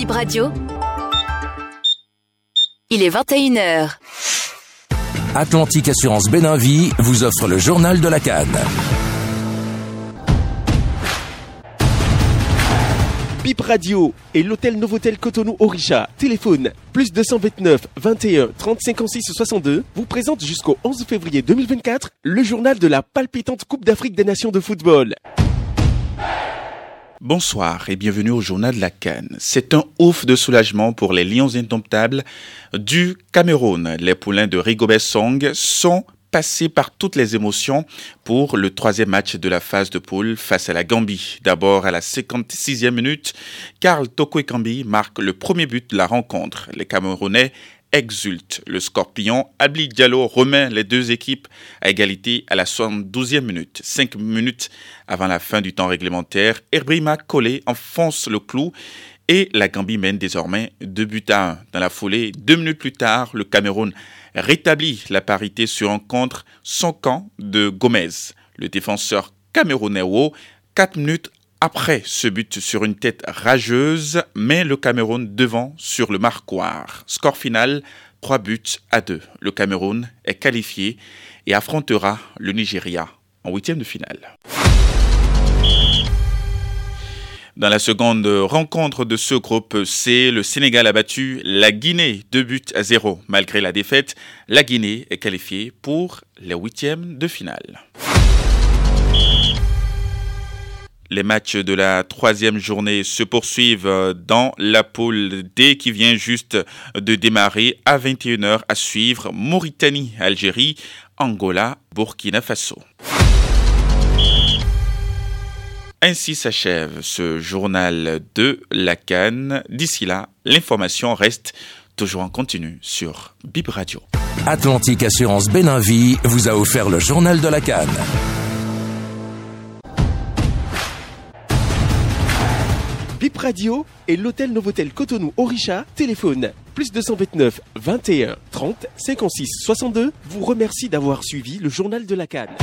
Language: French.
Bib Radio. Il est 21h. Atlantique Assurance Béninvie vous offre le journal de la Cannes. Bip Radio et l'hôtel Novotel Cotonou Orisha. Téléphone plus 229 21 30 56 62 vous présente jusqu'au 11 février 2024 le journal de la palpitante Coupe d'Afrique des Nations de football. Bonsoir et bienvenue au journal de la Cannes. C'est un ouf de soulagement pour les Lions indomptables du Cameroun. Les poulains de Rigobert Song sont passés par toutes les émotions pour le troisième match de la phase de poule face à la Gambie. D'abord à la 56e minute, Karl Toko Marque le premier but de la rencontre. Les Camerounais exultent. Le Scorpion, Abli Diallo remet les deux équipes à égalité à la 72e minute. Cinq minutes avant la fin du temps réglementaire, Erbrima Collé enfonce le clou et la Gambie mène désormais deux buts à un. Dans la foulée, deux minutes plus tard, le Cameroun rétablit la parité sur un contre son camp de Gomez. Le défenseur camerounais, quatre minutes après ce but sur une tête rageuse, met le Cameroun devant sur le marquoir. Score final, 3 buts à 2. Le Cameroun est qualifié et affrontera le Nigeria en huitième de finale. Dans la seconde rencontre de ce groupe C, le Sénégal a battu la Guinée 2 buts à 0. Malgré la défaite, la Guinée est qualifiée pour les huitièmes de finale. Les matchs de la troisième journée se poursuivent dans la poule D qui vient juste de démarrer à 21h à suivre Mauritanie, Algérie, Angola, Burkina Faso. Ainsi s'achève ce journal de la Cannes. D'ici là, l'information reste toujours en continu sur Bib Radio. Atlantique Assurance Béninvie vous a offert le journal de la Cannes. Bip Radio et l'hôtel Novotel Cotonou Orisha, téléphone plus 229 21 30 56 62 vous remercie d'avoir suivi le journal de la Cannes.